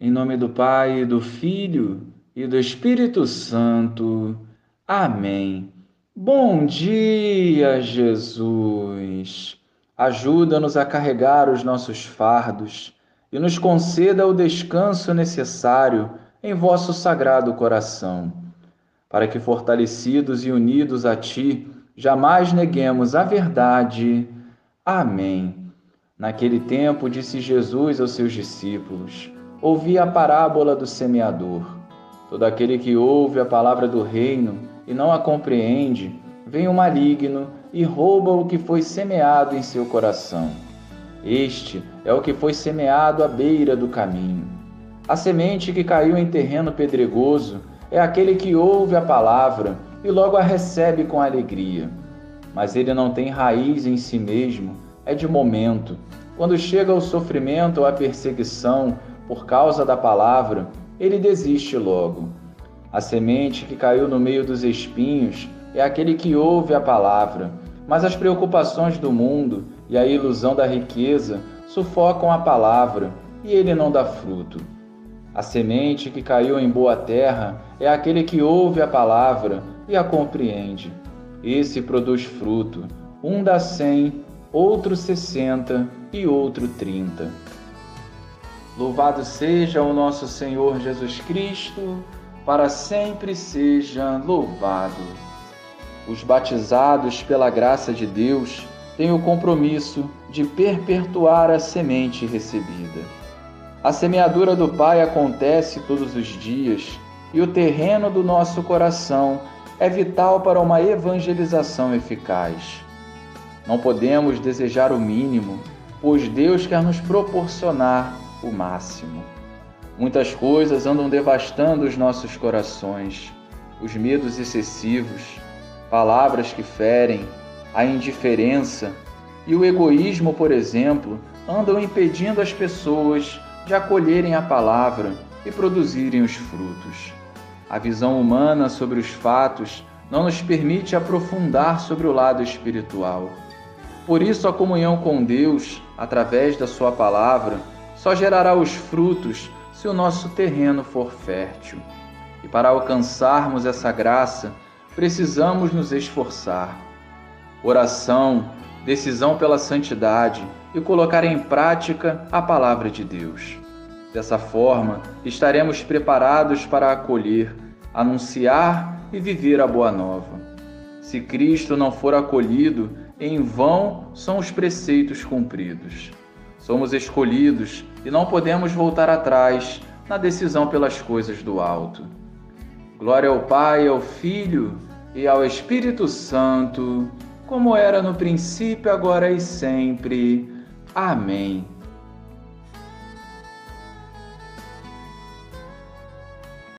Em nome do Pai, do Filho e do Espírito Santo. Amém. Bom dia, Jesus. Ajuda-nos a carregar os nossos fardos e nos conceda o descanso necessário em vosso sagrado coração, para que, fortalecidos e unidos a Ti, jamais neguemos a verdade. Amém. Naquele tempo, disse Jesus aos seus discípulos: ouvi a parábola do semeador. Todo aquele que ouve a palavra do reino e não a compreende, vem o maligno e rouba o que foi semeado em seu coração. Este é o que foi semeado à beira do caminho. A semente que caiu em terreno pedregoso é aquele que ouve a palavra e logo a recebe com alegria. Mas ele não tem raiz em si mesmo, é de momento. Quando chega o sofrimento ou a perseguição, por causa da palavra, ele desiste logo. A semente que caiu no meio dos espinhos é aquele que ouve a palavra, mas as preocupações do mundo e a ilusão da riqueza sufocam a palavra e ele não dá fruto. A semente que caiu em boa terra é aquele que ouve a palavra e a compreende. Esse produz fruto, um dá cem, outro sessenta e outro trinta. Louvado seja o nosso Senhor Jesus Cristo, para sempre seja louvado. Os batizados pela graça de Deus têm o compromisso de perpetuar a semente recebida. A semeadura do Pai acontece todos os dias e o terreno do nosso coração é vital para uma evangelização eficaz. Não podemos desejar o mínimo, pois Deus quer nos proporcionar o máximo. Muitas coisas andam devastando os nossos corações, os medos excessivos, palavras que ferem, a indiferença e o egoísmo, por exemplo, andam impedindo as pessoas de acolherem a palavra e produzirem os frutos. A visão humana sobre os fatos não nos permite aprofundar sobre o lado espiritual. Por isso, a comunhão com Deus, através da Sua palavra, só gerará os frutos se o nosso terreno for fértil. E para alcançarmos essa graça, precisamos nos esforçar. Oração, decisão pela santidade e colocar em prática a palavra de Deus. Dessa forma, estaremos preparados para acolher, anunciar e viver a boa nova. Se Cristo não for acolhido, em vão são os preceitos cumpridos. Somos escolhidos e não podemos voltar atrás na decisão pelas coisas do alto. Glória ao Pai, ao Filho e ao Espírito Santo, como era no princípio, agora e sempre. Amém.